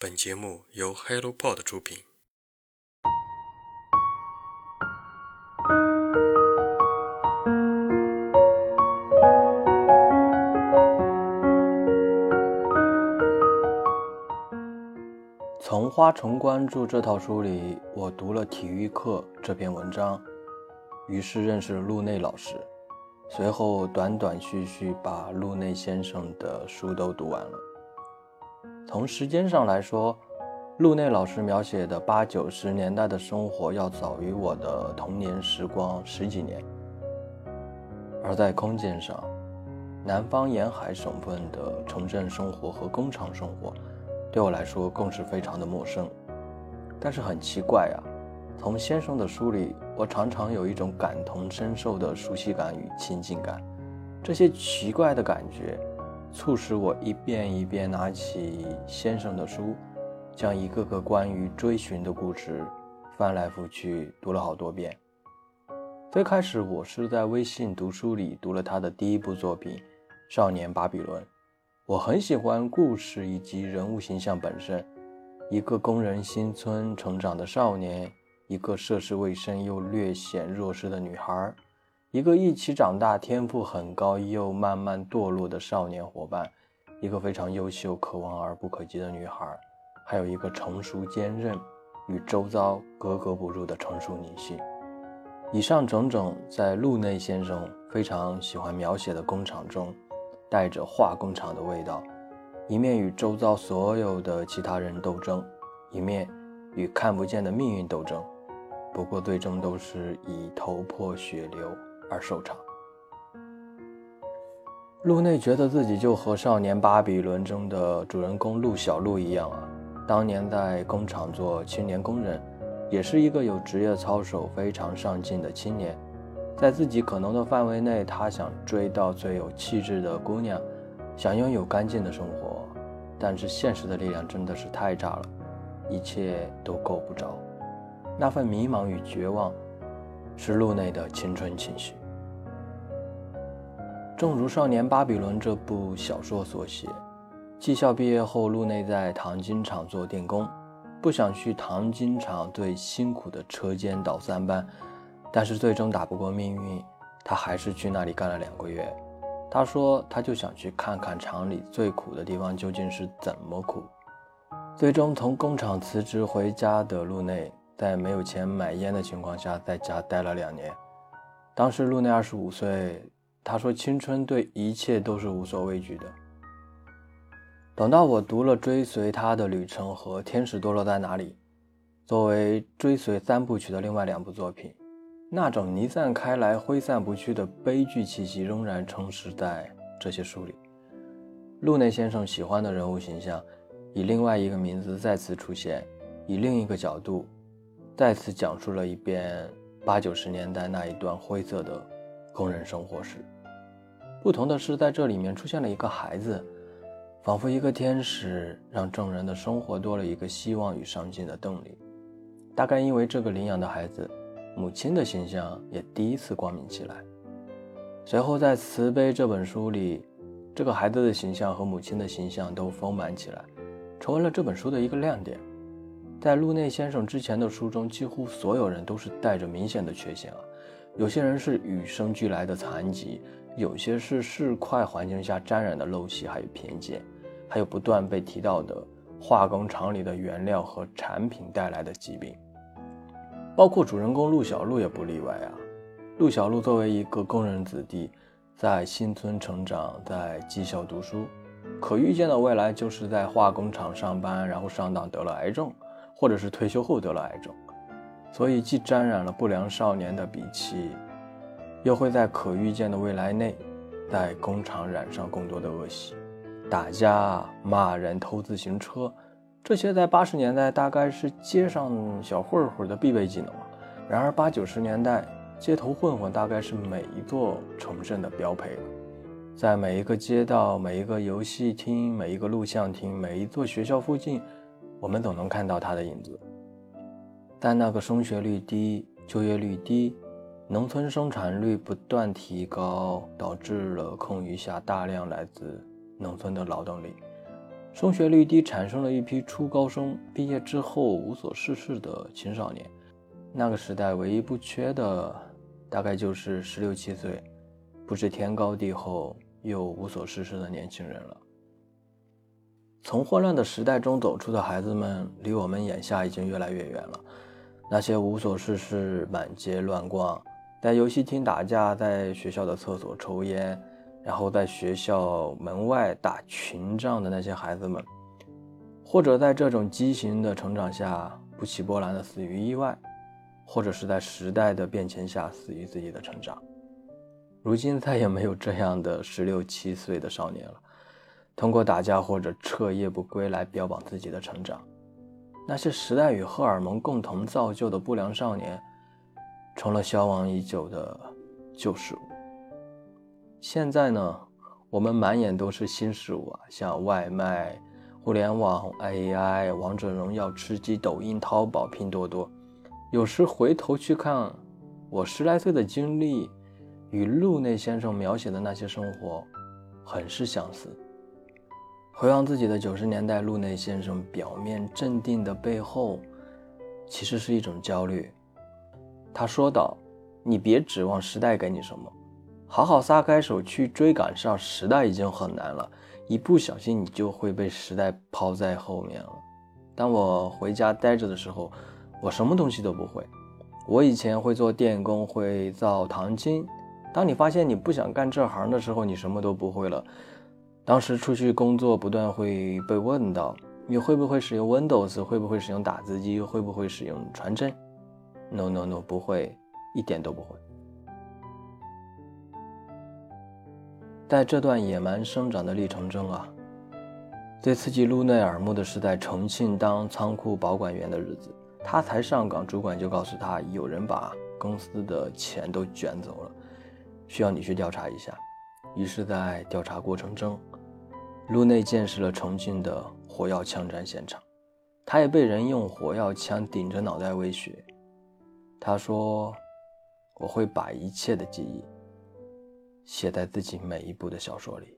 本节目由 HelloPod 出品。从《花城关注》这套书里，我读了《体育课》这篇文章，于是认识了陆内老师。随后断断续续把陆内先生的书都读完了。从时间上来说，陆内老师描写的八九十年代的生活要早于我的童年时光十几年；而在空间上，南方沿海省份的城镇生活和工厂生活。对我来说更是非常的陌生，但是很奇怪啊，从先生的书里，我常常有一种感同身受的熟悉感与亲近感。这些奇怪的感觉，促使我一遍一遍拿起先生的书，将一个个关于追寻的故事翻来覆去读了好多遍。最开始，我是在微信读书里读了他的第一部作品《少年巴比伦》。我很喜欢故事以及人物形象本身，一个工人新村成长的少年，一个涉世未深又略显弱势的女孩，一个一起长大、天赋很高又慢慢堕落的少年伙伴，一个非常优秀、可望而不可及的女孩，还有一个成熟坚韧、与周遭格格不入的成熟女性。以上种种，在路内先生非常喜欢描写的工厂中。带着化工厂的味道，一面与周遭所有的其他人斗争，一面与看不见的命运斗争。不过最终都是以头破血流而收场。路内觉得自己就和《少年巴比伦》中的主人公陆小路一样啊，当年在工厂做青年工人，也是一个有职业操守、非常上进的青年。在自己可能的范围内，他想追到最有气质的姑娘，想拥有干净的生活，但是现实的力量真的是太差了，一切都够不着。那份迷茫与绝望，是路内的青春情绪。正如《少年巴比伦》这部小说所写，技校毕业后，路内在糖金厂做电工，不想去糖金厂最辛苦的车间倒三班。但是最终打不过命运，他还是去那里干了两个月。他说，他就想去看看厂里最苦的地方究竟是怎么苦。最终从工厂辞职回家的路内，在没有钱买烟的情况下，在家待了两年。当时路内二十五岁，他说青春对一切都是无所畏惧的。等到我读了《追随他的旅程》和《天使堕落在哪里》，作为追随三部曲的另外两部作品。那种弥散开来、挥散不去的悲剧气息仍然充斥在这些书里。路内先生喜欢的人物形象，以另外一个名字再次出现，以另一个角度，再次讲述了一遍八九十年代那一段灰色的工人生活时。不同的是，在这里面出现了一个孩子，仿佛一个天使，让众人的生活多了一个希望与上进的动力。大概因为这个领养的孩子。母亲的形象也第一次光明起来。随后，在《慈悲》这本书里，这个孩子的形象和母亲的形象都丰满起来，成为了这本书的一个亮点。在路内先生之前的书中，几乎所有人都是带着明显的缺陷啊，有些人是与生俱来的残疾，有些是市侩环境下沾染的陋习还有偏见，还有不断被提到的化工厂里的原料和产品带来的疾病。包括主人公陆小璐也不例外啊。陆小璐作为一个工人子弟，在新村成长，在技校读书，可预见的未来就是在化工厂上班，然后上当得了癌症，或者是退休后得了癌症。所以既沾染了不良少年的鄙弃，又会在可预见的未来内，在工厂染上更多的恶习，打架、骂人、偷自行车。这些在八十年代大概是街上小混混的必备技能了。然而八九十年代，街头混混大概是每一座城镇的标配了。在每一个街道、每一个游戏厅、每一个录像厅、每一座学校附近，我们总能看到他的影子。但那个升学率低、就业率低、农村生产率不断提高，导致了空余下大量来自农村的劳动力。升学率低，产生了一批初高生，毕业之后无所事事的青少年。那个时代唯一不缺的，大概就是十六七岁，不知天高地厚又无所事事的年轻人了。从混乱的时代中走出的孩子们，离我们眼下已经越来越远了。那些无所事事、满街乱逛、在游戏厅打架、在学校的厕所抽烟，然后在学校门外打群仗的那些孩子们，或者在这种畸形的成长下不起波澜的死于意外，或者是在时代的变迁下死于自己的成长。如今再也没有这样的十六七岁的少年了。通过打架或者彻夜不归来标榜自己的成长，那些时代与荷尔蒙共同造就的不良少年，成了消亡已久的旧事物。现在呢，我们满眼都是新事物啊，像外卖、互联网、AI、王者荣耀、吃鸡、抖音、淘宝、拼多多。有时回头去看，我十来岁的经历，与路内先生描写的那些生活，很是相似。回望自己的九十年代，路内先生表面镇定的背后，其实是一种焦虑。他说道：“你别指望时代给你什么，好好撒开手去追赶上时代已经很难了，一不小心你就会被时代抛在后面了。”当我回家待着的时候，我什么东西都不会。我以前会做电工，会造糖精。当你发现你不想干这行的时候，你什么都不会了。当时出去工作，不断会被问到你会不会使用 Windows，会不会使用打字机，会不会使用传真？No No No，不会，一点都不会。在这段野蛮生长的历程中啊，最刺激路内耳目的是在重庆当仓库保管员的日子。他才上岗，主管就告诉他，有人把公司的钱都卷走了，需要你去调查一下。于是，在调查过程中，路内见识了重庆的火药枪战现场，他也被人用火药枪顶着脑袋威胁。他说：“我会把一切的记忆写在自己每一部的小说里。”